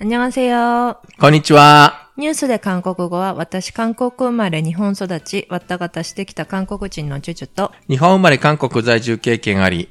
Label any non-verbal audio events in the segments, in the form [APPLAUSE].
안녕하세요。 こんにちは。ニュースで韓国語は、私韓国生まれ日本育ち、わったがたしてきた韓国人のジュジュと、日本生まれ韓国在住経験あり、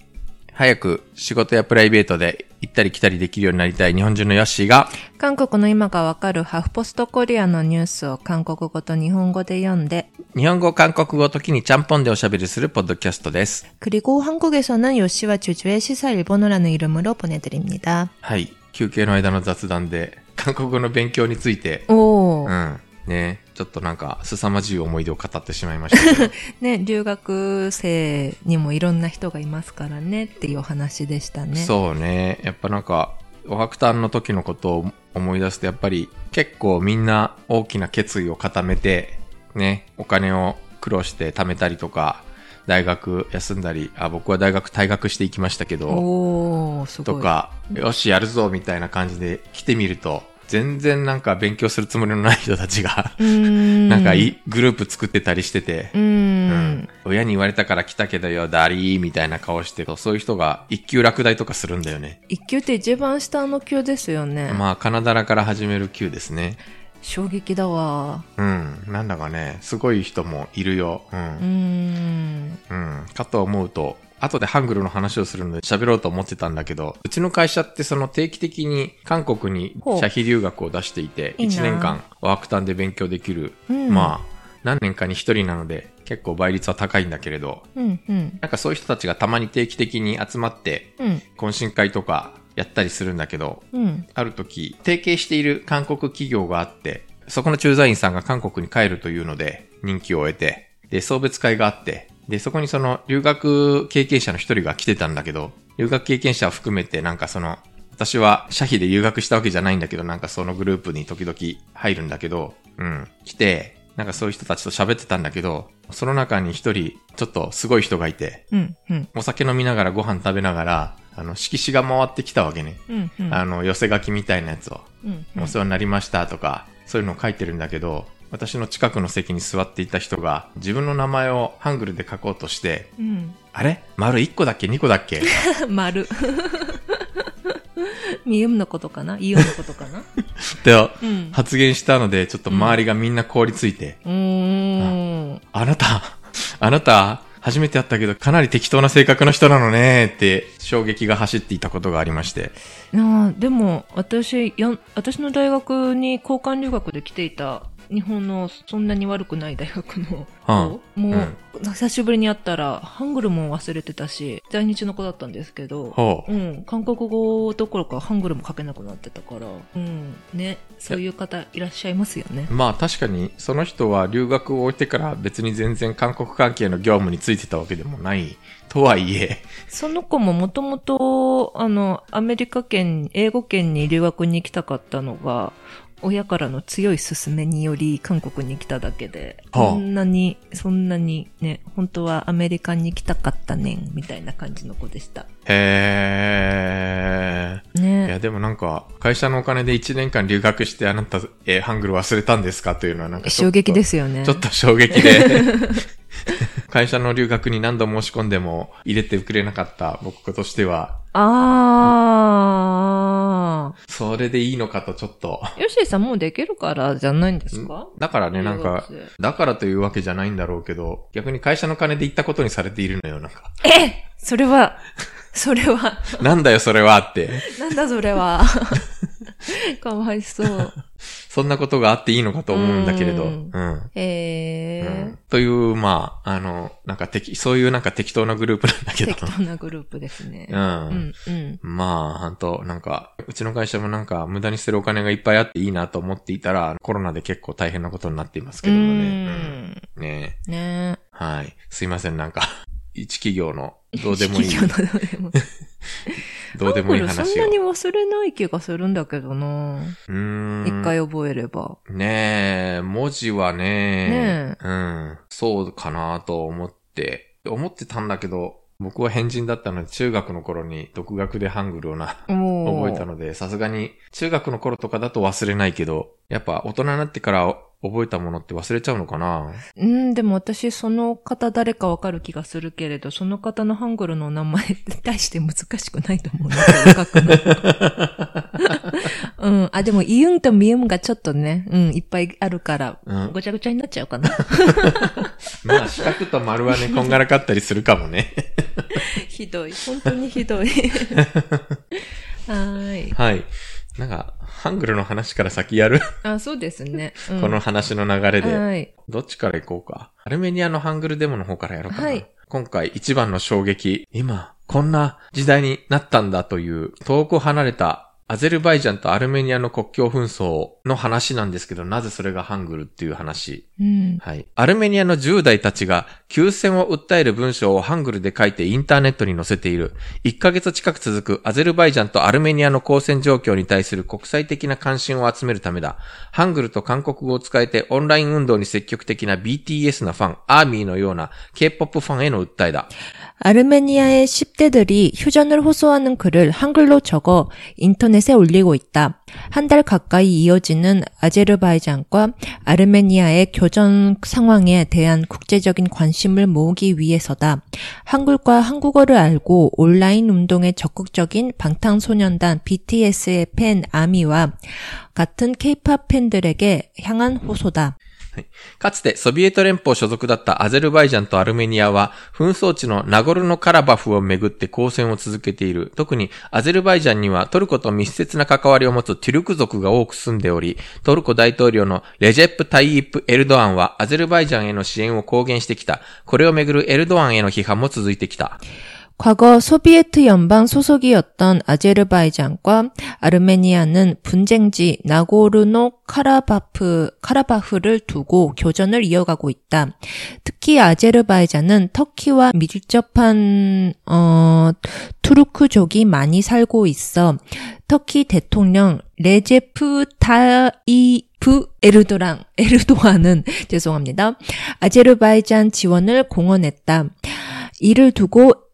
早く仕事やプライベートで行ったり来たりできるようになりたい日本人のヨッシーが、韓国の今がわかるハフポストコリアのニュースを韓国語と日本語で読んで、日本語、韓国語、時にちゃんぽんでおしゃべりするポッドキャストです。 그리고 한국에서는 요시와 주주의 시사 일본어라는 이름으로 보내드립니다. はい。 休憩の間の雑談で、韓国語の勉強について、 오, うん。ねちょっとなんか、凄まじい思い出を語ってしまいましたけど。[LAUGHS] ね、留学生にもいろんな人がいますからねっていうお話でしたね。そうね。やっぱなんか、お白炭の時のことを思い出すと、やっぱり結構みんな大きな決意を固めて、ね、お金を苦労して貯めたりとか、大学休んだり、あ、僕は大学退学していきましたけど。とか、よし、やるぞ、みたいな感じで来てみると、全然なんか勉強するつもりのない人たちが。なんかいいグループ作ってたりしててう、ーん。親に言われたから来たけどよ、ダリーみたいな顔して、そういう人が一級落第とかするんだよね。一級って一番下の級ですよね。まあ、カナダラから始める級ですね。衝撃だわ。うん。なんだかね、すごい人もいるよ。ううーん。ん。うん。かと思うと、後でハングルの話をするので喋ろうと思ってたんだけど、うちの会社ってその定期的に韓国に社費留学を出していて、いいな1年間ワークタンで勉強できる。うんまあ、何年かに1人なので、結構倍率は高いんだけれど、うん、うん。なんかそういう人たちがたまに定期的に集まって、うん、懇親会とかやったりするんだけど、うん。ある時、提携している韓国企業があって、そこの駐在員さんが韓国に帰るというので、任期を終えて、で、送別会があって、で、そこにその留学経験者の一人が来てたんだけど、留学経験者を含めてなんかその、私は社費で留学したわけじゃないんだけど、なんかそのグループに時々入るんだけど、うん、来て、なんかそういう人たちと喋ってたんだけど、その中に一人、ちょっとすごい人がいて、うん、うん。お酒飲みながらご飯食べながら、あの、色紙が回ってきたわけね。うん、うん。あの、寄せ書きみたいなやつを。うん、うんお世話になりましたとか、そういうのを書いてるんだけど、私の近くの席に座っていた人が自分の名前をハングルで書こうとして、うん。あれ？丸1個だっけ ?2 個だっけ？[LAUGHS] 丸。ミユムのことかな？イオンのことかな？[LAUGHS] ってうん。発言したので、ちょっと周りがみんな凍りついて、うーん。あなた、あなた、初めて会ったけど、かなり適当な性格の人なのねって、衝撃が走っていたことがありまして。なあ、でも、私、やん、私の大学に交換留学で来ていた、日本のそんなに悪くない大学の子、もう、久しぶりに会ったら、ハングルも忘れてたし、在日の子だったんですけど、ほう。うん、韓国語どころかハングルも書けなくなってたから、うん、ね、そういう方いらっしゃいますよね。まあ確かに、その人は留学を終えてから別に全然韓国関係の業務についてたわけでもない。とはいえ、その子ももともと、あの、アメリカ圏、英語圏に留学に行きたかったのが、親からの強い勧めにより韓国に来ただけで、はあそんなに、そんなにね、本当はアメリカに来たかったねん、みたいな感じの子でした。へー。いねや、でもなんか、会社のお金で1年間留学してあなた、えーハングル忘れたんですか？というのはなんか。衝撃ですよね。ちょっと衝撃で。[LAUGHS] [LAUGHS] 会社の留学に何度申し込んでも入れてくれなかった僕としては、あそれでいいのかとちょっと。ー。ヨッシーさんもうできるからじゃないんですか？だからね、なんかだからというわけじゃないんだろうけど、逆に会社の金で行ったことにされているのよ、なんか。え？それは、それは、[LAUGHS] なんだよ、それはって。なんだそれは。[LAUGHS] かわいそう。[LAUGHS] そんなことがあっていいのかと思うんだけれど。ううんん。へー。うんという、まあ、あの、なんか適、そういうなんか適当なグループなんだけど。適当なグループですね。う。うんん、うん。まあ、ほんと、なんか、うちの会社もなんか、無駄に捨てるお金がいっぱいあっていいなと思っていたら、コロナで結構大変なことになっていますけどもね。うんうんねねはい。すいません、なんか、一企業の、どうでもいい、企業のどうでもいい。[LAUGHS] どうでもいい話を。そんなに忘れない気がするんだけどなうーん。一回覚えれば。ねえ、文字はね、ねうん、そうかなと思って、思ってたんだけど、僕は変人だったので、中学の頃に独学でハングルをな。[LAUGHS] 覚えたので、さすがに、中学の頃とかだと忘れないけど、やっぱ大人になってから覚えたものって忘れちゃうのかな？うん、でも私、その方誰かわかる気がするけれど、その方のハングルの名前 [LAUGHS] に対して難しくないと思うんだけど、書くの。うん、あ、でも、イユンとミユンがちょっとね、うん、いっぱいあるから、うんごちゃごちゃになっちゃうかな。[LAUGHS] まあ、四角と丸はね、[LAUGHS] こんがらかったりするかもね。ひどい。本当にひどい。はーい。はい。なんか、ハングルの話から先やる、あ、そうですね。うんこの話の流れで。はい。どっちから行こうか？アルメニアのハングルデモの方からやろうかな。はい今回一番の衝撃。今、こんな時代になったんだという、遠く離れたアゼルバイジャンとアルメニアの国境紛争の話なんですけど、なぜそれがハングルっていう話。うん。はい。アルメニアの10代たちが休戦を訴える文章をハングルで書いてインターネットに載せている。1ヶ月近く続くアゼルバイジャンとアルメニアの交戦状況に対する国際的な関心を集めるためだ。ハングルと韓国語を使えてオンライン運動に積極的な BTS なファン、アーミーのような K-POP ファンへの訴えだ。 아르메니아의 10대들이 휴전을 호소하는 글을 한글로 적어 인터넷에 올리고 있다. 한 달 가까이 이어지는 아제르바이잔과 아르메니아의 교전 상황에 대한 국제적인 관심을 모으기 위해서다. 한글과 한국어를 알고 온라인 운동에 적극적인 방탄소년단 BTS의 팬 아미와 같은 케이팝 팬들에게 향한 호소다. [LAUGHS] かつてソビエト連邦所属だったアゼルバイジャンとアルメニアは紛争地のナゴルノカラバフをめぐって交戦を続けている。特にアゼルバイジャンにはトルコと密接な関わりを持つテュルク族が多く住んでおり、トルコ大統領のレジェップ・タイイップ・エルドアンはアゼルバイジャンへの支援を公言してきた。これをめぐるエルドアンへの批判も続いてきた。 과거 소비에트 연방 소속이었던 아제르바이잔과 아르메니아는 분쟁지 나고르노 카라바프, 카라바흐를 두고 교전을 이어가고 있다. 특히 아제르바이잔은 터키와 밀접한, 어, 투르크족이 많이 살고 있어 터키 대통령 레제프 타이프 에르도랑, 에르도안은 [LAUGHS] 죄송합니다. 아제르바이잔 지원을 공언했다. 이를 두고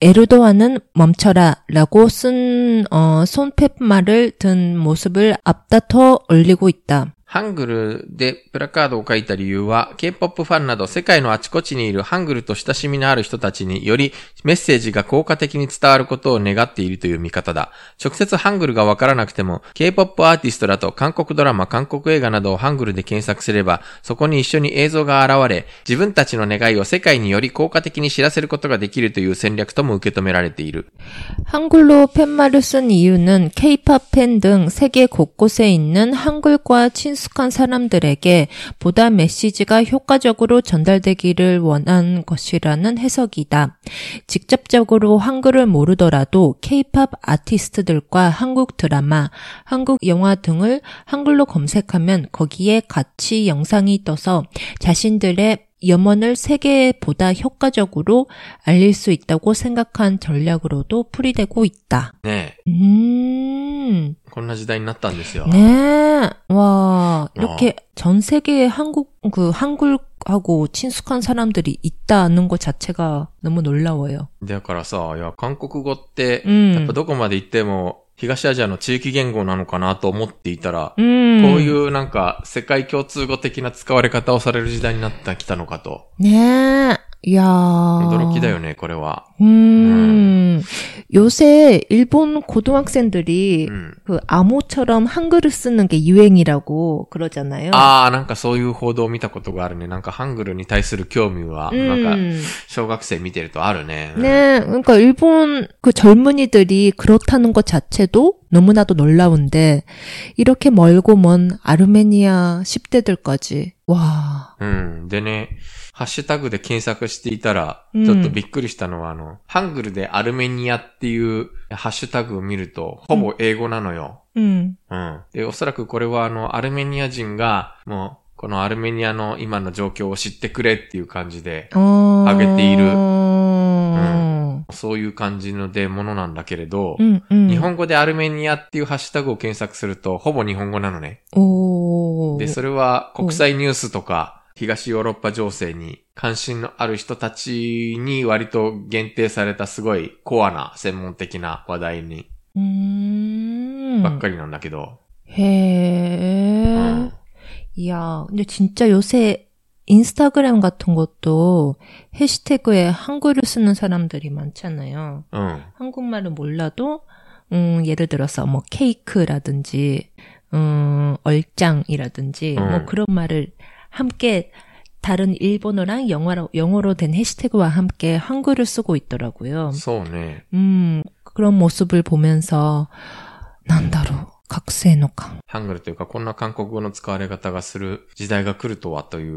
에르도안은 멈춰라. 라고 쓴, 어, 손팻말을 든 모습을 앞다퉈 올리고 있다. ハングルでプラカードを書いた理由は、K-POP ファンなど世界のあちこちにいるハングルと親しみのある人たちによりメッセージが効果的に伝わることを願っているという見方だ。直接ハングルがわからなくても、K-POP アーティストらと韓国ドラマ、韓国映画などをハングルで検索すれば、そこに一緒に映像が現れ、自分たちの願いを世界により効果的に知らせることができるという戦略とも受け止められている。 한글로 팻말을 쓴 이유는 K-팝 팬 등 세계 곳곳에 있는 한글과 친숙 한 사람들에게 보다 메시지가 효과적으로 전달되기를 원한 것이라는 해석이다. 직접적으로 한글을 모르더라도 K-팝 아티스트들과 한국 드라마, 한국 영화 등을 한글로 검색하면 거기에 같이 영상이 떠서 자신들의 염원을 세계보다 효과적으로 알릴 수 있다고 생각한 전략으로도 풀이되고 있다. ね 음, え、こんな時代になったんですよ。 네. 와, 이렇게 전 세계에 한국, 그, 한글하고 친숙한 사람들이 있다는 것 자체가 너무 놀라워요. だからさ、いや、韓国語って、うんやっぱどこまで行っても、 東アジアの地域言語なのかなと思っていたら、 음. こういうなんか世界共通語的な使われ方をされる時代になってきたのかと。네. 이야. 驚きだよね、これは。 음. 요새 일본 고등학생들이 うん。 그 암호처럼 한글을 쓰는 게 유행이라고 그러잖아요. あー、なんかそういう報道を見たことがあるね。なんかハングルに対する興味は、なんか 음. 小学生見てるとあるね。 네, 그러니까 일본 그 젊은이들이 그렇다는 것 자체도 너무나도 놀라운데 이렇게 멀고 먼 아르메니아 10대들까지 와. うん。でね、 ハッシュタグで検索していたら、ちょっとびっくりしたのは、あの、ハングルでアルメニアっていうハッシュタグを見ると、ほぼ英語なのよ。うん。うん。で、おそらくこれはあの、アルメニア人が、もう、このアルメニアの今の状況を知ってくれっていう感じで、あげている。うんそういう感じのでものなんだけれど、うんうん、日本語でアルメニアっていうハッシュタグを検索すると、ほぼ日本語なのね。で、それは国際ニュースとか、東ヨーロッパ情勢に関心のある人たちに割と限定されたすごいコアな専門的な話題にうーん。ばっかりなんだけど。へえ. 음. 야, 근데 진짜 요새 인스타그램 같은 것도 해시태그에 한글을 쓰는 사람들이 많잖아요. うん。 한국말을 몰라도 음, 예를 들어서 뭐 케이크라든지 음, 얼짱이라든지 음. 뭐 그런 말을 함께 다른 일본어랑 영어로 영어로 된 해시태그와 함께 한글을 쓰고 있더라고요. そうね。 음, 그런 모습을 보면서 난다로 각세노감. ハングルというか、こんな韓国語の使われ方がする時代が来るとはという、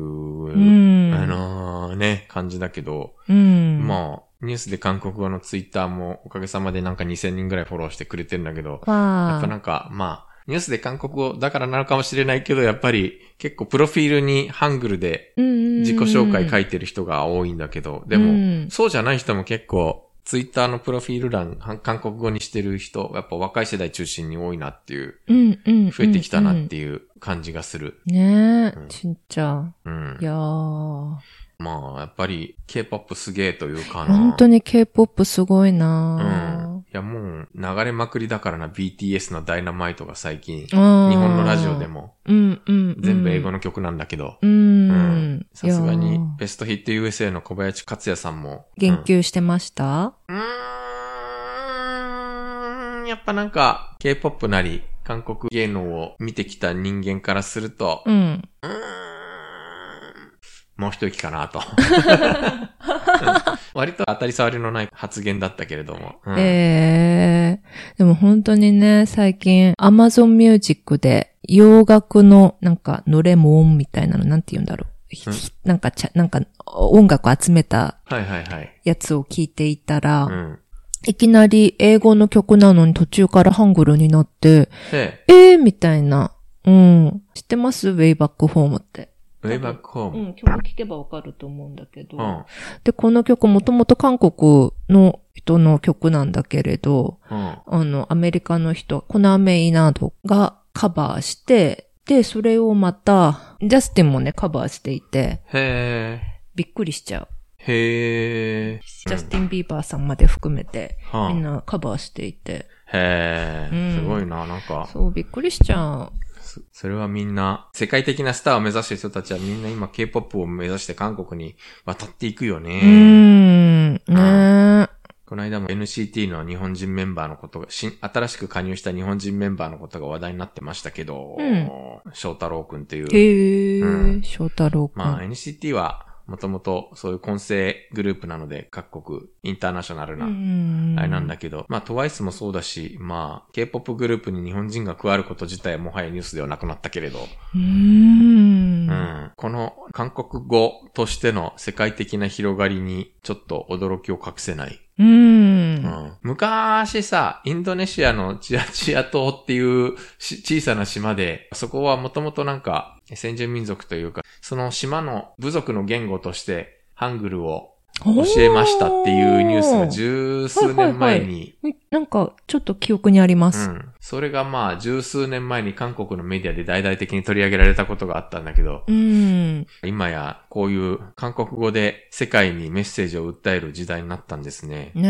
음. あのーね、感じだけど、 음. まあ、ニュースで韓国語のツイッターもおかげさまでなんか2000人ぐらいフォローしてくれてるんだけど、やっ 와. ぱなんか、まあ、 ニュースで韓国語だからなのかもしれないけど、やっぱり結構プロフィールにハングルで自己紹介書いてる人が多いんだけど、でも、そうじゃない人も結構、ツイッターのプロフィール欄、韓国語にしてる人、やっぱ若い世代中心に多いなっていう、増えてきたなっていう感じがする。ねえ、ちんちゃん。うん。いやー。まあ、やっぱり K-POP すげえというかな。本当に K-POP すごいなー。うん。ないや、もう流れまくりだからな、BTS のダイナマイトが最近、日日本のラジオで。もうん、うん。全部英語の曲なんだけど、うん。さすがにベストヒット USA の小林克也さんも。言及してました？うん、うーんやっぱなんか K-POP なり韓国芸能を見てきた人間からすると、うん。うーんもう一息かなと。うん割と当たり障りのない発言だったけれども。うんええでも本当にね、最近 Amazon Music で洋楽のなんかノレモンみたいなのなんて言うんだろう。なんかちゃ、なんか音楽集めた。やつを聞いていたら、うん。いきなり英語の曲なのに途中からハングルになって、で、えー、みたいな。うん。知ってます？ウェイバックホーム。うん、曲聴けばわかると思うんだけど。うん。で、この曲もともと韓国の人の曲なんだけれど、うん。あの、アメリカの人、コナーメイなどがカバーして、で、それをまた、ジャスティンもね、カバーしていて、へびっくりしちゃう。ー。へー。ジャスティン・ビーバーさんまで含めて、みんなカバーしていて。あへうんー。すごいな、なんか。そう、びっくりしちゃう。そそれはみんな、世界的なスターを目指してる人たちはみんな今 K-POP を目指して韓国に渡っていくようーね。ん、ねえ。この間も NCT の日本人メンバーのことが、新、新しく加入した日本人メンバーのことが話題になってましたけど、うん翔太郎くんっていう。へえ、うん翔太郎くん。まあ NCT はもともとそういう混成グループなので各国インターナショナルな、んあれなんだけど、まあ TWICE もそうだし、まあ K-POP グループに日本人が加わること自体はもはやニュースではなくなったけれど、うーん。うん。この韓国語としての世界的な広がりにちょっと驚きを隠せない。うん。昔さ、インドネシアのチアチア島っていう小さな島で、そこはもともとなんか先住民族というか、その島の部族の言語としてハングルを教えましたっていうニュースが十数年前に、なんか、ちょっと記憶にあります。うん。それがまあ十数年前に韓国のメディアで大々的に取り上げられたことがあったんだけど、うん。今やこういう韓国語で世界にメッセージを訴える時代になったんですね。ねえ。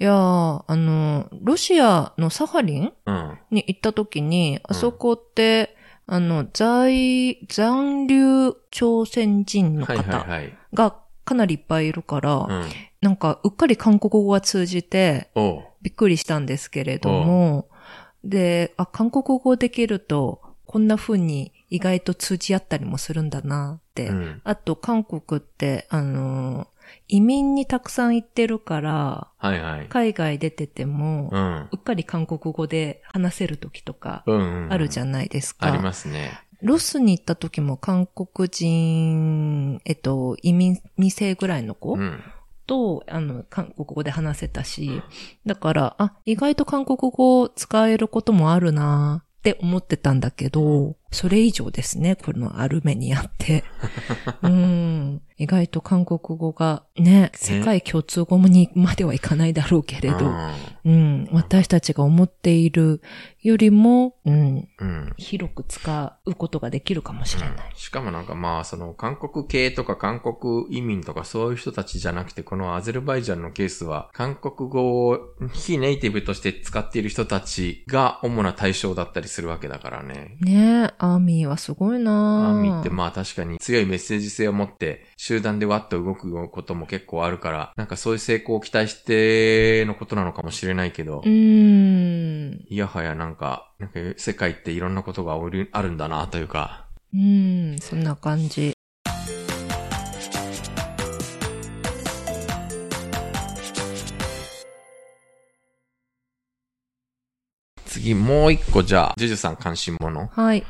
いやーあの、ロシアのサハリンうん。に行った時に、あそこって、あの、在、残留朝鮮人のはいはい方はい。がかなりいっぱいいるから、うん。なんか、うっかり韓国語が通じて。びっくりしたんですけれども、で、あ、韓国語できると、こんな風に意外と通じ合ったりもするんだなって。うん。あと、韓国って、あの、移民にたくさん行ってるから、はいはい。海外出てても、うん。うっかり韓国語で話せる時とか、うん、うん。あるじゃゃないですか。ありますね。ロスに行った時も韓国人、えっと、移民2世ぐらいの子、うん。と、あの、韓国語で話せたし、だから、あ、意外と韓国語を使えることもあるなって思ってたんだけど、それ以上ですね、このアルメニアって。[LAUGHS] うん。意外と韓国語がね、世界共通語にまではいかないだろうけれど、うん、私たちが思っているよりも、うん、うん、広く使うことができるかもしれない。うん、しかもなんかまあ、その韓国系とか韓国移民とかそういう人たちじゃなくて、このアゼルバイジャンのケースは、韓国語を非ネイティブとして使っている人たちが主な対象だったりするわけだからね。ねえ、アーミーはすごいなアーミーってまあ確かに強いメッセージ性を持って、集団でわっと動くことも結構あるから、なんかそういう成功を期待してのことなのかもしれないけど、うん。いやはやなんか、なんか世界っていろんなことがあるんだなというか。うん、そんな感じ。次、もう一個じゃあ、ジュジュさん関心者。はい。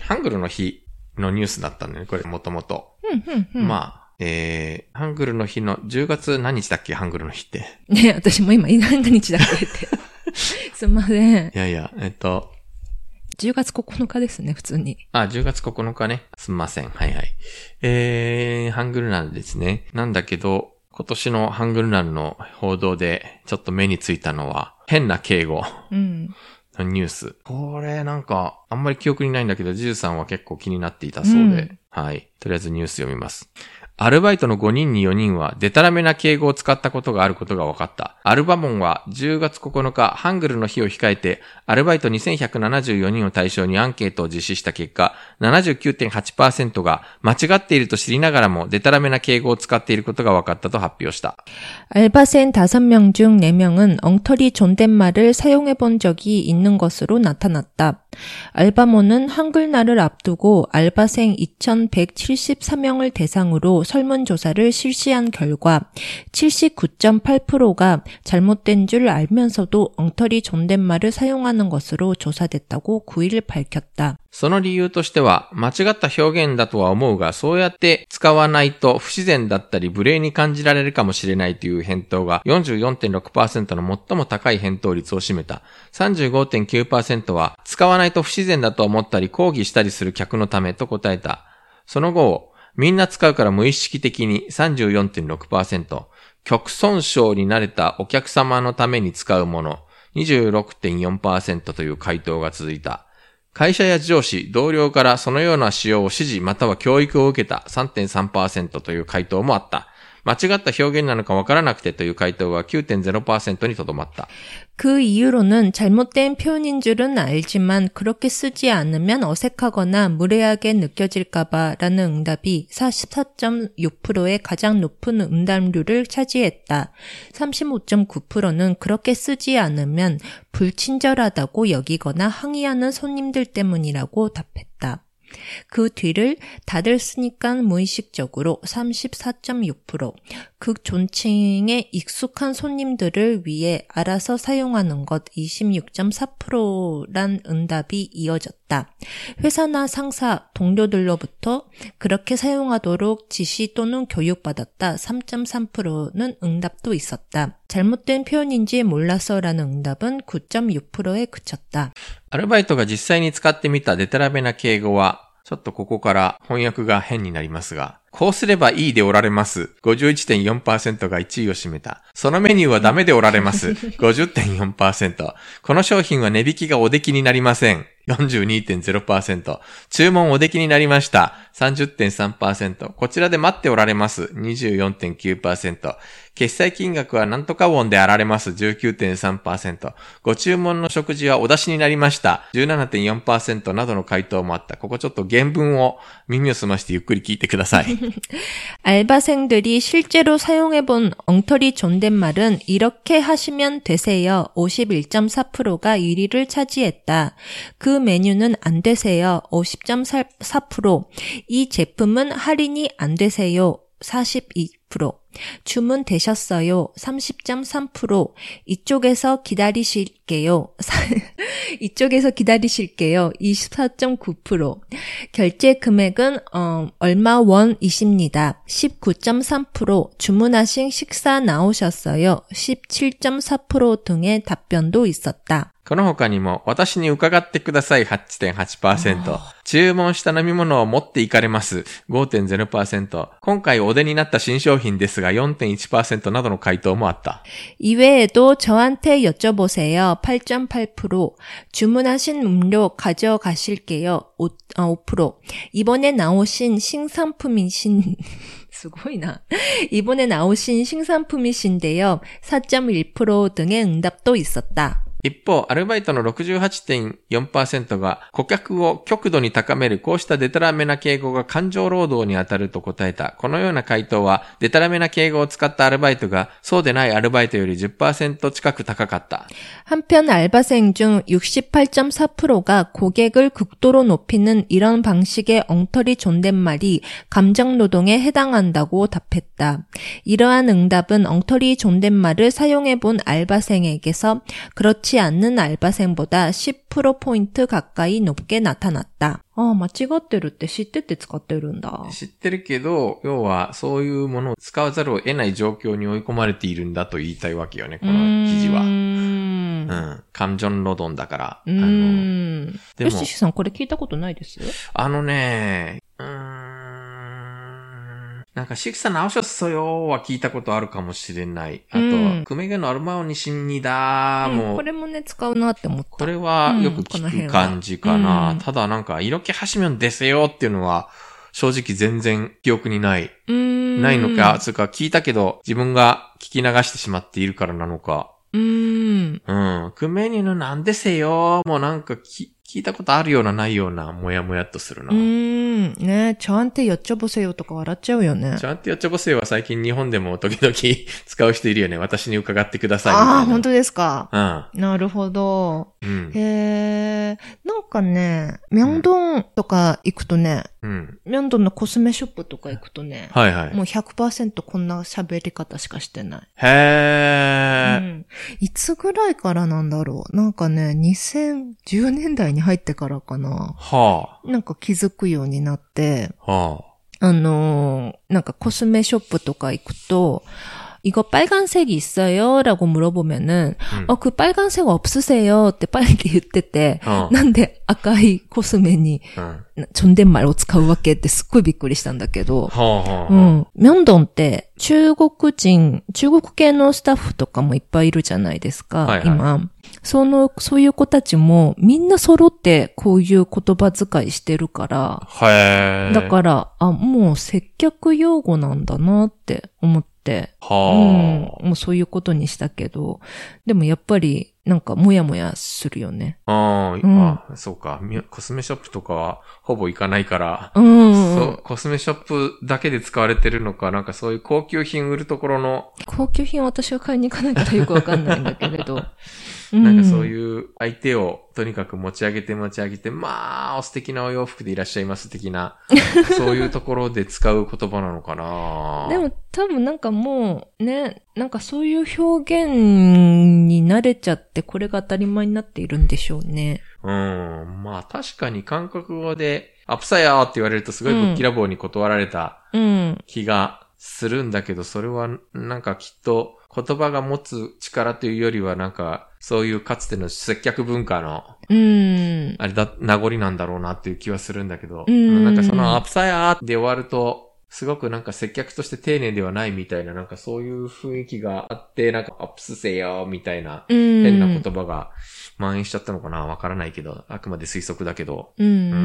ハングルの日のニュースだったんだね、これもともと。まあ、えー、ハングルの日の、10月何日だっけ、ハングルの日って。ね私も今、何日だっけって。[LAUGHS] すんません。いやいや、えっと、10月9日ですね、普通に。あ、10月9日ね。すんません。はいはい。えー、ハングルなんですね。なんだけど、今年のハングルナルの報道でちょっと目についたのは、変な敬語。うん。のニュース。これなんか、あんまり記憶にないんだけど、ジューさんは結構気になっていたそうで、うん、はい。とりあえずニュース読みます。アルバイトの5人に4人はデタラメな敬語を使ったことがあることが分かった。アルバモンは10月9日、ハングルの日を控えて、アルバイト2174人を対象にアンケートを実施した結果、79.8%が間違っていると知りながらもデタラメな敬語を使っていることが分かったと発表した。알바생5명중4명은엉터리존댓말을사용해본적이있는것으로나타났다 알바몬은 한글날을 앞두고 알바생 2,173명을 대상으로 설문조사를 실시한 결과 79.8%가 잘못된 줄 알면서도 엉터리 존댓말을 사용하는 것으로 조사됐다고 9일 밝혔다. その理由としては、間違った表現だとは思うが、そうやって使わないと不自然だったり無礼に感じられるかもしれないという返答が44.6%の最も高い返答率を占めた。35.9%は、使わないと不自然だと思ったり抗議したりする客のためと答えた。その後、みんな使うから無意識的に34.6%、極損傷に慣れたお客様のために使うもの26.4%という回答が続いた。会社や上司、同僚からそのような使用を指示または教育を受けた3.3%という回答もあった。 間違った表現なのかわからなくてという回答は9.0%にとどまった。그 이유로는 잘못된 표현인 줄은 알지만 그렇게 쓰지 않으면 어색하거나 무례하게 느껴질까봐 라는 응답이 44.6%의 가장 높은 응답률을 차지했다. 35.9%는 그렇게 쓰지 않으면 불친절하다고 여기거나 항의하는 손님들 때문이라고 답했다. 그 뒤를 다들 쓰니까 무의식적으로 34.6%, 극 존칭에 익숙한 손님들을 위해 알아서 사용하는 것 26.4%란 응답이 이어졌다. 회사나 상사, 동료들로부터 그렇게 사용하도록 지시 또는 교육받았다. 3.3%는 응답도 있었다. 잘못된 표현인지 몰라서라는 응답은 9.6%에 그쳤다. アルバイトが実際に使ってみたデタラメな敬語はちょっとここから翻訳が変になりますが、こうすればいいでおられます。51.4%が1位を占めた。そのメニューはダメでおられます。50.4%。この商品は値引きがおできになりません。 42.0%。注文おできになりました。30.3%。こちらで待っておられます。24.9%。決済金額は何とかウォンであられます。19.3%。ご注文の食事はお出しになりました。17.4%などの回答もあった。ここちょっと原文を耳を澄ましてゆっくり聞いてください。 [LAUGHS] 알바생들이 실제로 사용해본 엉터리 존댓말은 이렇게 하시면 되세요. 51.4%가 1위를 차지했다. 그 메뉴는 안 되세요. 50.4%. 이 제품은 할인이 안 되세요. 42%. 주문 되셨어요. 30.3%. 이쪽에서 기다리실게요. [LAUGHS] 이쪽에서 기다리실게요. 24.9%. 결제 금액은 어, 얼마 원이십니다. 19.3%. 주문하신 식사 나오셨어요. 17.4% 등의 답변도 있었다. この他にも、私に伺ってください8.8%。注文した飲み物を持っていかれます5.0%。今回お出になった新商品ですが4.1%などの回答もあった。 이외에도 저한테 여쭤보세요. 8.8%. 주문하신 음료 가져가실게요. 5, 아, 5%. 이번에 나오신 신상품이신 すごいな. 이번에 나오신 신상품이신데요. 4.1% 등의 응답도 있었다. 一方、アルバイトの68.4%が顧客を極度に高めるこうしたデタラメな敬語が感情労働に当たると答えた。このような回答は、デタラメな敬語を使ったアルバイトがそうでないアルバイトより10%近く高かった。 한편 알바생 중 68.4%가 고객을 극도로 높이는 이런 방식의 엉터리 존댓말이 감정노동에 해당한다고 답했다. 이러한 응답은 엉터리 존댓말을 사용해본 알바생에게서 그렇지 해지않는 알바생보다 10%포인트 가까이 높게 나타났 다. ああ、間違ってるって知ってて使ってるんだ。知ってるけど、要はそういうものを使わざるを得ない状況に追い込まれているんだと言いたいわけよね、この記事は。う、うん。感情の論だから。うん。でも。よししさんこれ聞いたことないです？あのね、うん。なんか、シクサ直しょっそよは聞いたことあるかもしれない。あとは、クメゲのアルマオニシンニダも、うん、これもね、使うなって思った。これはよく聞く感じかな。うん、ただなんか、色気はしみょんですよっていうのは、正直全然記憶にない。ないのか、つうか聞いたけど、自分が聞き流してしまっているからなのか。うん。うん。クメニューのなんですよもうなんか聞いたことあるようなないような、もやもやっとするな。うん。。ねちゃんてやっちゃぼせよとか笑っちゃうよね。ちゃんてやっちゃぼせよは最近日本でも [LAUGHS] 時々使う人いるよね。私に伺ってくださいみたいな。ああ、本当ですか。うん。なるほど。うん、へえ。なんかね、ミョンドンとか行くとね、うん、ミョンドンのコスメショップとか行くとね、はいはい。もう100%こんな喋り方しかしてない。へえ、うん。いつぐらいからなんだろう。なんかね、2010年代に入ってからかな。はあ。なんか気づくようになって、あ。はあのーなんかコスメショップとか行くと、이거빨간색이있어요? 라고 물어보면은, あ。うん 어, 그 빨간색 없으세요?って빨리言ってて、うんなんで赤いコスメにうん。존댓말を使うわけってすっごいびっくりしたんだけど、はあはあ。う。ん。ミョンドンって中国人、中国系のスタッフとかもいっぱいいるじゃないですか、はいはい今。 その、そういう子たちもみんな揃ってこういう言葉遣いしてるから。だから、あ、もう接客用語なんだなって思って、うんは。もうそういうことにしたけど、でもやっぱり、なんかもやもやするよね。あ。ああ、うんあそうか。みコスメショップとかはほぼ行かないから、うん。そう、コスメショップだけで使われてるのか、なんかそういう高級品売るところの、高級品は私は買いに行かないからよくわかんないんだけれど。[LAUGHS] なんかそうういう相手をとにかく持ち上げて持ち上げて、まあ、お素敵なお洋服でいらっしゃいます的な、[LAUGHS] そういうところで使う言葉なのかなん。でも多分なんかもうね、なんかそういう表現に慣れちゃってこれが当たり前になっているんでしょうね。うん。まあ確かに韓国語で、アップサヤーって言われるとすごいぶっきらぼうに断られたうん。気がするんだけど、それはなんかきっと言葉が持つ力というよりはなんか、そういうかつての接客文化の、うん。あれだ、名残なんだろうなっていう気はするんだけど、うん。なんかそのアップサヤーで終わると、すごくなんか接客として丁寧ではないみたいな、なんかそういう雰囲気があって、なんかアップスせよみたいなうん。変な言葉が蔓延しちゃったのかなわからないけど、あくまで推測だけど。うん。うん。う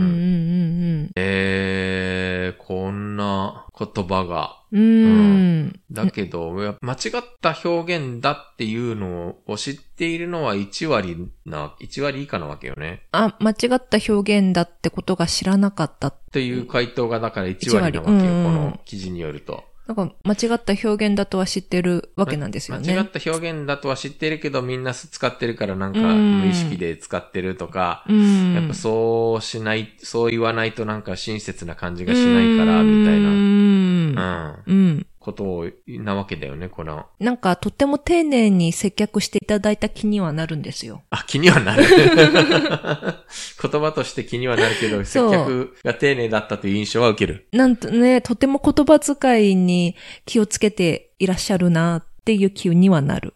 ん。えー、こんな言葉が。うんうん。うん。だけど、や間違った表現だっていうのを知っているのは1割な、1割以下なわけよね。あ、間違った表現だってことが知らなかった。っていう回答がだから1割なわけよ、この記事によると。なんか間違った表現だとは知ってるわけなんですよね。間違った表現だとは知ってるけど、みんな使ってるからなんかうん無意識で使ってるとか、うん。やっぱそうしない、そう言わないとなんか親切な感じがしないから、みたいな、うん。うん、うん。ことを、なわけだよね、この。なんか、とっても丁寧に接客していただいた気にはなるんですよ。あ、気にはなる。[LAUGHS] 言葉として気にはなるけど、接客が丁寧だったという印象は受ける。なんとね、とても言葉遣いに気をつけていらっしゃるなっっていう気にはなる。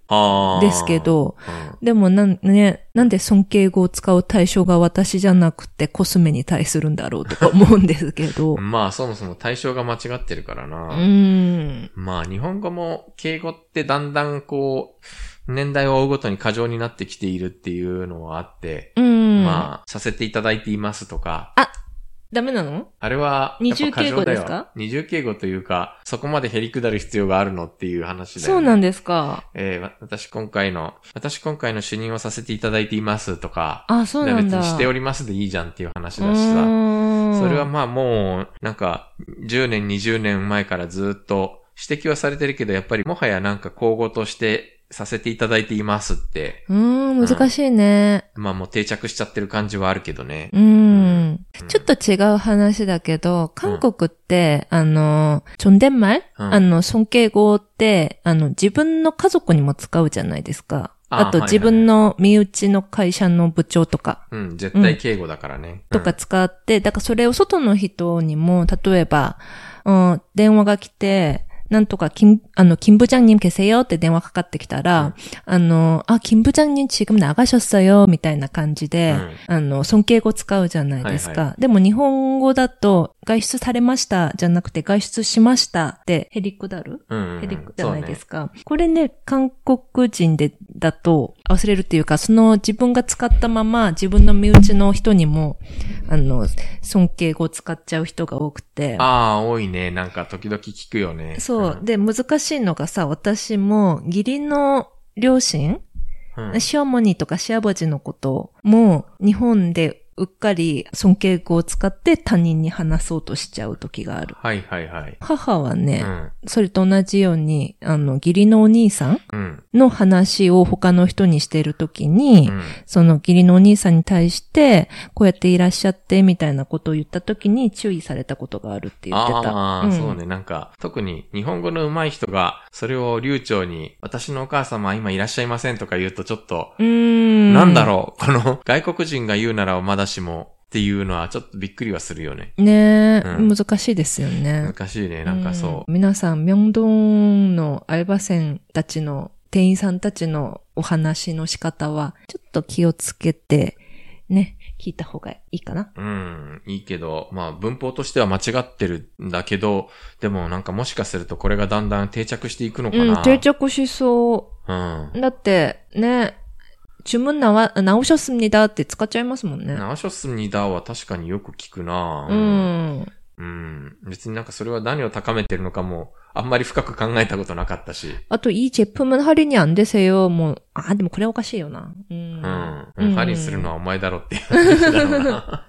ですけ、ど、うんでもなん、ね、なんで尊敬語を使う対象が私じゃなくてコスメに対するんだろうとか思うんですけど。[LAUGHS] まあそもそも対象が間違ってるからうな。ーん。まあ日本語も敬語ってだんだんこう、年代を追うごとに過剰になってきているっていうのはあって、うん。まあさせていただいていますとか、ダメなの？あれは、二重敬語ですか？二重敬語というか、そこまで減り下る必要があるのっていう話だよね。そうなんですか。えーわ私今回の、私今回の主任をさせていただいていますとか、あ、そうなんだ。別にしておりますでいいじゃんっていう話うだしさ。それはまあもう、なんか、10年、20年前からずっと指摘はされてるけど、やっぱりもはやなんか口語としてさせていただいていますって、うーん、難しいね。まあもう定着しちゃってる感じはあるけどね。うーん。ちょっと違う話だけど、韓国って、あの、ちょんでん。まい、あの、尊敬語って、あの、自分の家族にも使うじゃないですか。あと自分の身内の会社の部長とか。うん、絶対敬語だからね。とか使って、だからそれを外の人にも、例えば、うん、電話が来て、なんとか、金、あの、金部長님계세요って電話かかってきたら、あの、あ、金部長님지금나가셨어요みたいな感じで、うんあの、尊敬語使うじゃないですか。はいでも日本語だと、 外出されましたじゃなくて、外出しましたって、ヘリクダル？うん。うん。ヘリクじゃないですか。これね、韓国人で、だと忘れるっていうか、その自分が使ったまま自分の身内の人にも、あの、尊敬語を使っちゃう人が多くて。ああ、多いね。なんか時々聞くよね。そう。で、難しいのがさ、私も義理の両親、うん。うん。シアモニーとかシアボジのことも日本でうっかり尊敬語を使って他人に話そうとしちゃう時がある。はいはいはい。母はね、うん。それと同じように、あの、義理のお兄さんうん。の話を他の人にしているときに、うん。その義理のお兄さんに対して、こうやっていらっしゃってみたいなことを言ったときに注意されたことがあるって言ってた。ああ、んそうね。なんか、特に日本語の上手い人が、それを流暢に、私のお母様は今いらっしゃいませんとか言うとちょっと、うーん。なんだろう、この外国人が言うならまだしもっていうのはちょっとびっくりはするよね。う。ねえ、うん難しいですよね。難しいね。なんかそう。皆さん、明洞のアルバ船たちの、店員さんたちのお話の仕方は、ちょっと気をつけて、ね、聞いた方がいいかな。うん、いいけど、まあ文法としては間違ってるんだけど、でもなんかもしかするとこれがだんだん定着していくのかな。うん、定着しそうん。う。だって、ね、注文なわ、直しょすみだって使っちゃいますもんね。ナーショスニダは確かによく聞くなう。ん。うん。別になんかそれは何を高めてるのかも、あんまり深く考えたことなかったし。あと、いい제품은할인이안되세요。もう、あ、でもこれおかしいよな。うん。うん。ハリーするのはお前だろっていう話だろうな。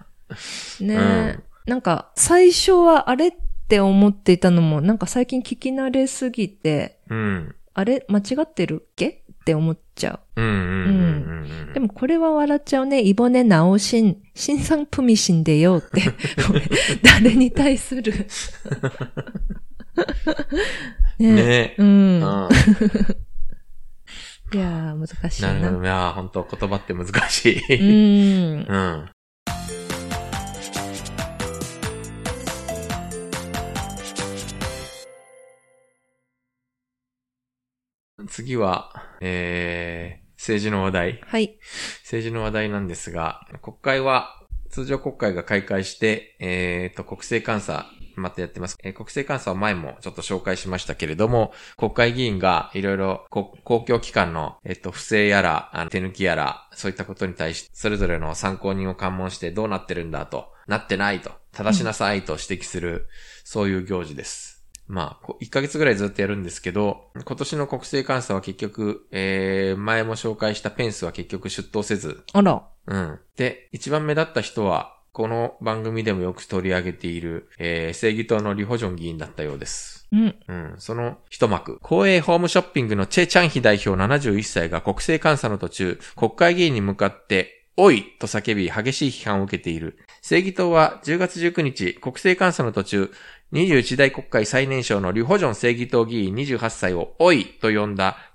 ねえ、うんなんか、最初はあれって思っていたのも、なんか最近聞き慣れすぎて、うん。あれ間違ってるっけ って思っちゃうんうんうんうんう。でもこれは笑っちゃうね。이번에나오신新상품이신데요って。これ[LAUGHS] 誰に対する[LAUGHS] ねねうん。うん。いやー、難しいな。なるほど。いやー、本当言葉って難しうい。ん。うん。 次は、えー、政治の話題。はい。政治の話題なんですが、国会は、通常国会が開会して、えーと、国政監査、またやってます。えー国政監査は前もちょっと紹介しましたけれども、国会議員がいろいろこ公共機関の、えっと、不正やら、あの手抜きやら、そういったことに対して、それぞれの参考人を喚問してどうなってるんだと、なってないと、正しなさいと指摘する、そういう行事です。まあ、こ1ヶ月ぐらいずっとやるんですけど、今年の国政監査は結局、えー、前も紹介したペンスは結局出頭せず、あら。うん。で、一番目立った人は、この番組でもよく取り上げている、えー、正義党のリホジョン議員だったようです。うん。うん。その一幕。公営ホームショッピングのチェ・チャンヒ代表71歳が国政監査の途中、国会議員に向かって、おいと叫び激しい批判を受けている。正義党は10月19日、国政監査の途中、21代国会最年少のリホジョン正義党議員28歳をおいと呼んだ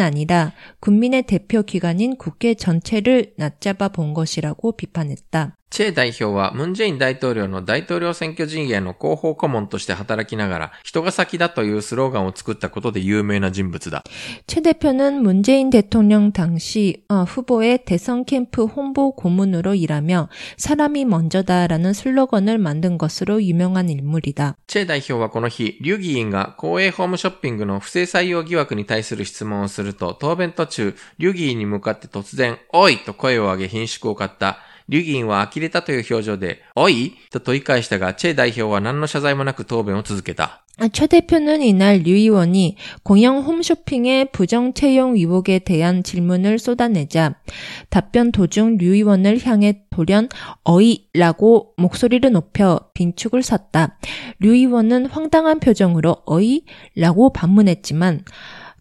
아니라 국민의 대표 기관인 국회 전체를 낮잡아 본 것이라고 비판했다. チェ代表はムンジェイン大統領の大統領選挙陣営の広報顧問として働きながら人が先だというスローガンを作ったことで有名な人物だ。 최 대표는 문재인 대통령 당시 어, 후보의 대선 캠프 홍보 고문으로 일하며 사람이 먼저다라는 슬로건을 만든 것으로 유명한 인물이다. チェ代表はこの日、劉議員が公営ホームショッピングの不正採用疑惑に対する質問をすると、答弁途中、劉議員に向かって突然、おいと声を上げ品縮を買った。 劉議員は呆れたという表情で、おいと問い返したが、チェ代表は何の謝罪もなく答弁を続けた。 아, 최 대표는 이날 류 의원이 공영 홈쇼핑의 부정 채용 의혹에 대한 질문을 쏟아내자 답변 도중 류 의원을 향해 돌연 어이라고 목소리를 높여 빈축을 섰다. 류 의원은 황당한 표정으로 어이라고 반문했지만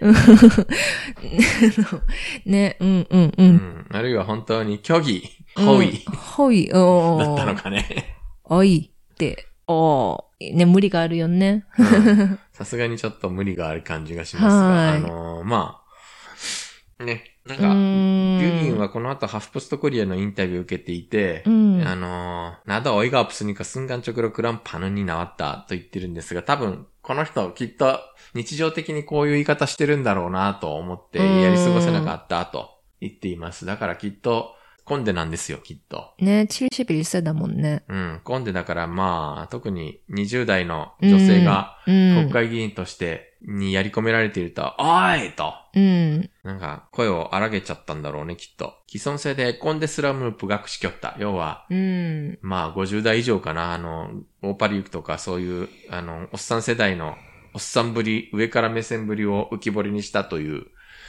[LAUGHS] 네, 음, 음, う 음. ん。あるいは本当に虚偽、ホイ [LAUGHS] 허위, 어. だ[LAUGHS] ったのかね。 어이, 때, 어, 네, 무리가 あるよね.うんさすがにちょっと無理がある感じがしますが、はいあのーまあ、ね、なんうか、ーんリュウギンはこの後ハフポストコリアのインタビューを受けていて、うんあのー、나도 어이가 없으니까 순간적으로 그런 반응이 나왔다と言ってるんですが、多分、この人きっと 日常的にこういう言い方してるんだろうなと思って、うんやり過ごせなかったと言っています。だからきっと、コンデなんですよ、きっと。 네, 71세だもんね.うん、コンデだからまあ、特に20代の女性がうん。国会議員としてにやり込められていると、おいと、うん。なんか声を荒げちゃったんだろうね、きっと。既存性でコンデスラムープ学しきょった。要は、うん。まあ50代以上かな、あの、オーパリュークとかそういう、あの、おっさん世代のおっさんぶり、上から目線ぶりを浮き彫りにしたという、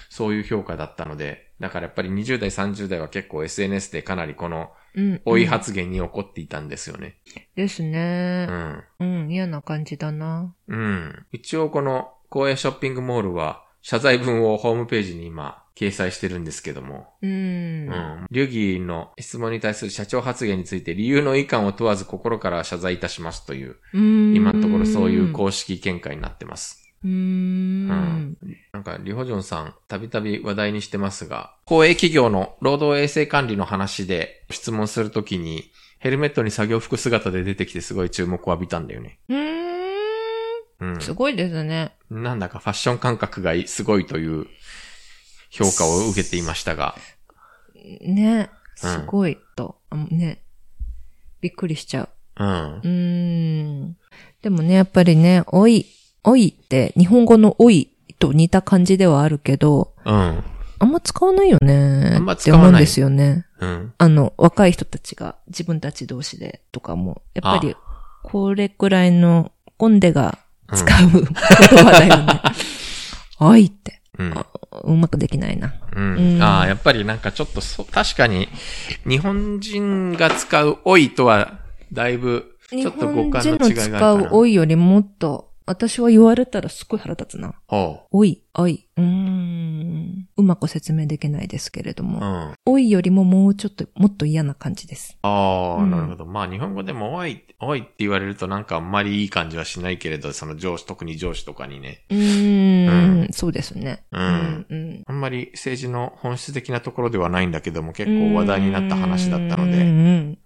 そういう評価だったので、だからやっぱり20代、30代は結構 SNS でかなりこの、うん。追い発言に怒っていたんですよね。ですうね。ん。うん、嫌な感じだな。うん。一応この公営ショッピングモールは謝罪文をホームページに今掲載してるんですけども、うん。うん。劉議員の質問に対する社長発言について理由の遺憾を問わず心から謝罪いたしますという、うん。今のところそういう公式見解になってます。うーうんん。なんか、リホジョンさん、たびたび話題にしてますが、公営企業の労働衛生管理の話で質問するときに、ヘルメットに作業服姿で出てきてすごい注目を浴びたんだよね。うーうんん。。すごいですね。なんだかファッション感覚がすごいという評価を受けていましたが、ね。すごいと。あね。びっくりしちゃう。うんう。ーん。でもね、やっぱりね、おい、おいって、日本語のおいと似た感じではあるけど、うん。ああんま使わないよね。あんまって使わない思うんですよね。うん。あの、若い人たちが自分たち同士でとかも、やっぱり、これくらいのコンデが使う言葉だよね。[LAUGHS] おいって。うん。うまくできないな。うん。うんああ、やっぱりなんかちょっとそ、確かに、日本人が使うおいとは、だいぶ、ち日ょっと語本感の違いが人の使あるかな。うおいよりもっと、私は言われたらすっごい腹立つな。ほおい、おい。うーん。うまく説明できないですけれどう。うも。ん。おいよりももうちょっと、もっと嫌な感じです。ああ、うんなるほど。まあ日本語でもおい、おいって言われるとなんかあんまりいい感じはしないけれど、その上司、特に上司とかにね。うーん、うそうですね。うんうん。あんまり政治の本質的なところではないんだけども、結構話題になった話だったのうんで。うん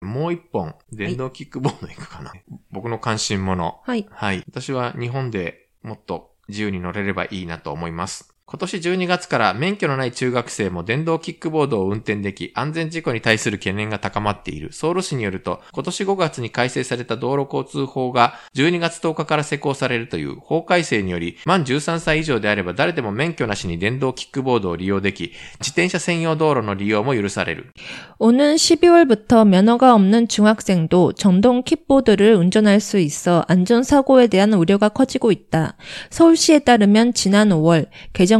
もう一本、電動キックボード行くかな？僕の関心者。はい。はい。私は日本でもっと自由に乗れればいいなと思います。今年12月から免許のない中学生も電動キックボードを運転でき、安全事故に対する懸念が高まっている。ソウル市によると、今年5月に改正された道路交通法が12月10日から施行されるという法改正により、満13歳以上であれば誰でも免許なしに電動キックボードを利用でき、自転車専用道路の利用も許される。 오는 12월부터 면허가 없는 중학생도 전동 킥보드를 운전할 수 있어 안전사고에 대한 우려가 커지고 있다. 서울시에 따르면 지난 5월 개정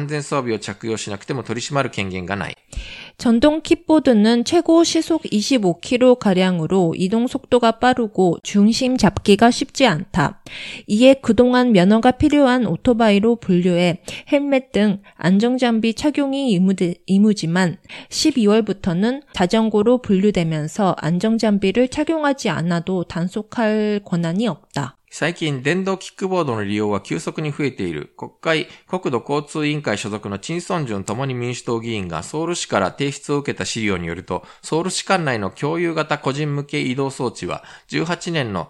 全装備を着用しなくても取り締まる権限がない。 전동 킥보드는 최고 시속 25km가량으로 이동 속도가 빠르고 중심 잡기가 쉽지 않다. 이에 그동안 면허가 필요한 오토바이로 분류해 헬멧 등 안정장비 착용이 의무되, 의무지만 12월부터는 자전거로 분류되면서 안정장비를 착용하지 않아도 단속할 권한이 없다. 最近、電動キックボードの利用は急速に増えている。国会、国土交通委員会所属の陳ソンジュン共に民主党議員がソウル市から提出を受けた資料によると、ソウル市管内の共有型個人向け移動装置は、18年の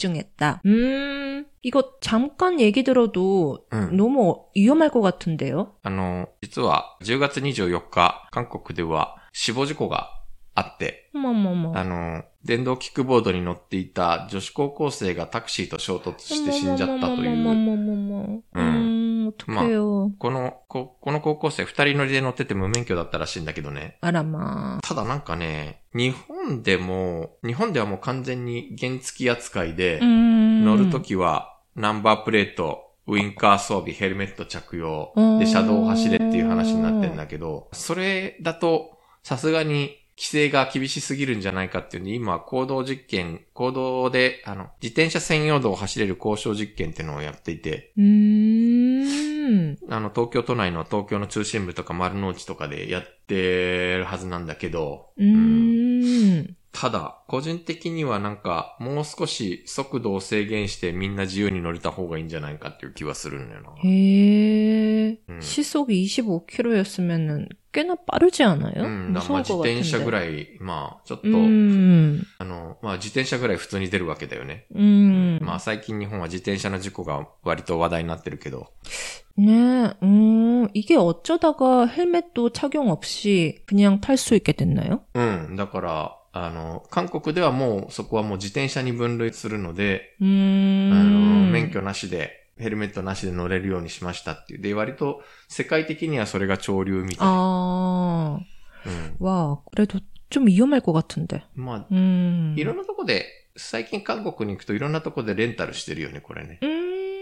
했다. 음, 이거 잠깐 얘기 들어도 음. 너무 위험할 것 같은데요? あの、実は10月24日、韓国では死亡事故があって、 어머머머. あの、電動キックボードに乗っていた女子高校生がタクシーと衝突して死んじゃったという。 어머머머머머머. 음, よ。まあ、この、こ、この高校生二人乗りで乗ってて無免許だったらしいんだけどね。あらまあ。ただなんかね、日本でも、日本ではもう完全に原付き扱いで、乗るときはナンバープレート、ウインカー装備、ヘルメット着用、で、車道を走れっていう話になってんだけど、それだと、さすがに規制が厳しすぎるんじゃないかっていうんで、今、行動実験、行動で、あの、自転車専用道を走れる交渉実験っていうのをやっていて、あの、東京都内の東京の中心部とか丸の内とかでやってるはずなんだけど、 음. ただ、個人的にはなんか、もう少し速度を制限してみんな自由に乗れた方がいいんじゃないかっていう気はするんだよな。 해. 에, 시속 25km였으면은 꽤나 빠르지 않아요? うん、だからまあ自転車ぐらい、まあ、ちょっと、 음, あの、まあ自転車ぐらい普通に出るわけだよね。 음. まあ最近日本は自転車の事故が割と話題になってるけど。 네, 음, 이게 어쩌다가 헬멧도 착용 없이 그냥 탈 수 있게 됐나요? うん。だから、あの、韓国ではもうそこはもう自転車に分類するので、あの、 음. 免許なしで、 ヘルメットなしで乗れるようにしましたっていう。で、割と世界的にはそれが潮流みたい。 아, うん。 와, 그래도 좀 위험할 것 같은데. まあ、 음. いろんなとこで、最近韓国に行くといろんなとこでレンタルしてるよね、これね。 음,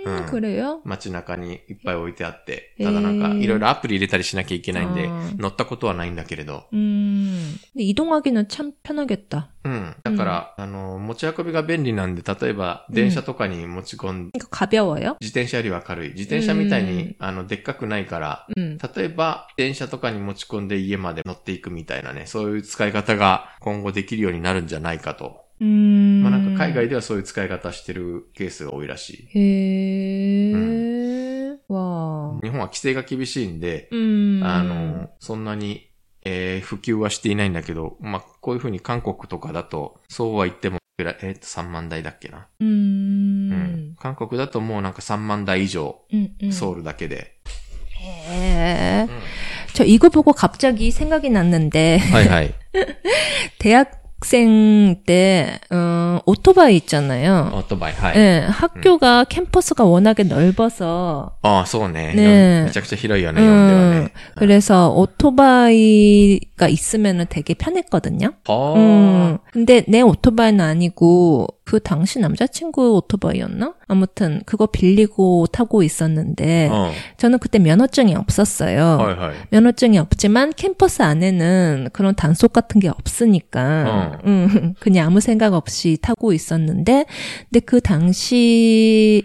음. 그래요? 街中にいっぱい置いてあって。ただなんか、へーいろいろアプリ入れたりしなきゃいけないんであー、乗ったことはないんだけれど。 음. 근데 이동하기는 참 편하겠다. うん。だから、あの、持ち運びが便利なんで、例えば、電車とかに持ち込んで、 그러니까 가벼워요? 自転車よりは軽い。自転車みたいに、うんあの、でっかくないから、 음. 例えば、電車とかに持ち込んで家まで乗っていくみたいなね、そういう使い方が今後できるようになるんじゃないかと。 음. まあなんか海外ではそういう使い方してるケースが多いらし 해. 와. い。日本は規制が厳しいんで、 음. あの、そんなに、えー普及はしていないんだけど、まあ、こういうふうに韓国とかだと、そうは言っても、えーっと、3万台だっけな。 음. うん。韓国だともうなんか3万台以上、 음, 음. ソウルだけで。 에. 저 이거 보고 갑자기 생각이 났는데 は[LAUGHS] いはい。 대학 학생 때 어, 오토바이 있잖아요. 오토바이. 하이. 네, 학교가 음. 캠퍼스가 워낙에 넓어서 어, 소네. 네. 진짜 길어요. 네. 음, 어. 그래서 오토바이가 있으면 되게 편했거든요. 어. 음. 근데 내 오토바이는 아니고 그 당시 남자친구 오토바이였나? 아무튼 그거 빌리고 타고 있었는데 어. 저는 그때 면허증이 없었어요. 어이, 어이. 면허증이 없지만 캠퍼스 안에는 그런 단속 같은 게 없으니까 어. 음, [LAUGHS] 그냥 아무 생각 없이 타고 있었는데 근데 그 당시에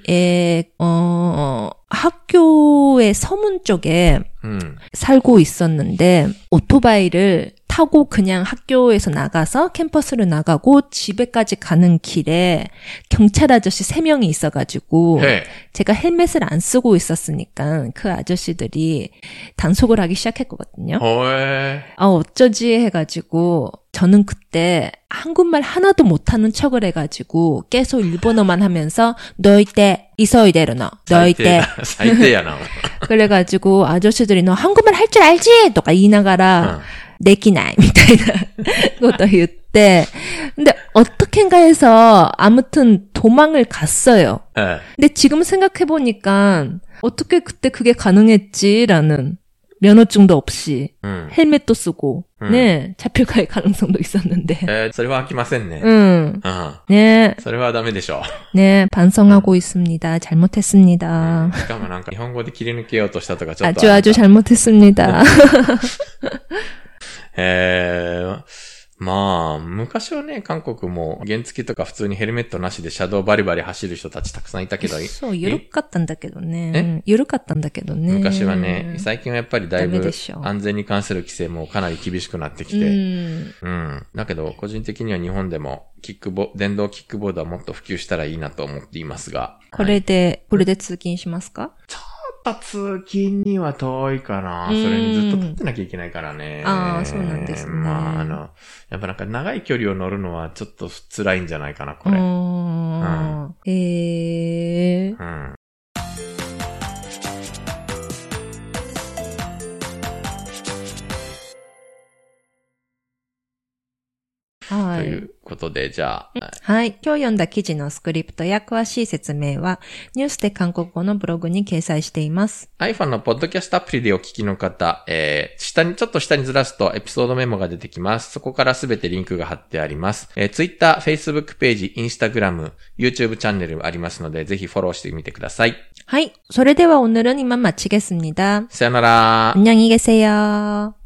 어 학교의 서문 쪽에 음. 살고 있었는데 오토바이를 타고 그냥 학교에서 나가서 캠퍼스로 나가고 집에까지 가는 길에 경찰 아저씨 3명이 있어가지고 네. 제가 헬멧을 안 쓰고 있었으니까 그 아저씨들이 단속을 하기 시작했거든요. 어이. 아, 어쩌지 해가지고 저는 그때 한국말 하나도 못하는 척을 해가지고 계속 일본어만 하면서 너 이때 이서 이대로 너, 너 이때 사이대야 나. 그래가지고 아저씨들이 너 한국말 할 줄 알지? 너가 이나가라. 어. ん。 내기나이 미타이나 것도言って 근데 어떻게인가 해서 아무튼 도망을 갔어요. え 근데 지금 생각해보니까 어떻게 그때 그게 가능했지라는 면허증도 없이 え。うん。 헬멧도 쓰고 음. 네 잡혀갈 가능성도 있었는데 えーそれは飽きませんね。 응. うん。 네, それはダメでしょ 네, 반성하고 있습니다. 잘못했습니다. う。しかもなんか日本語で切り抜けようとしたとかちょっと 아주 ある 아주 잘못했습니다. [LAUGHS] えー、まあ、昔はね、韓国も原付とか普通にヘルメットなしで車道バリバリ走る人たちたくさんいたけど、そう、緩かったんだけどね。緩かったんだけどね。昔はね、最近はやっぱりだいぶ安全に関する規制もかなり厳しくなってきうて、ん。うん。だけど、個人的には日本でも、キックボ、電動キックボードはもっと普及したらいいなと思っていますが。これで、これで通勤しますか？ぱ通勤には遠いかな。そうんれにずっと立ってなきゃいけないからね。あーそうなんですねまあ、あの、やっぱなんか長い距離を乗るのはちょっと辛いんじゃないかな、こうれ。ん。えー。うん。はい。ということで、じゃあ、はい。今日読んだ記事のスクリプトや詳しい説明は、ニュースで韓国語のブログに掲載しています。 iPhone のポッドキャストアプリでお聞きの方、えー、下に、ちょっと下にずらすとエピソードメモが出てきます。そこからすべてリンクが貼ってあります。えー、Twitter、Facebook ページ、Instagram、YouTube チャンネルありますので、ぜひフォローしてみてください。はい。それでは오늘은이만마치겠습니다 さよなら。 안녕히 계세요.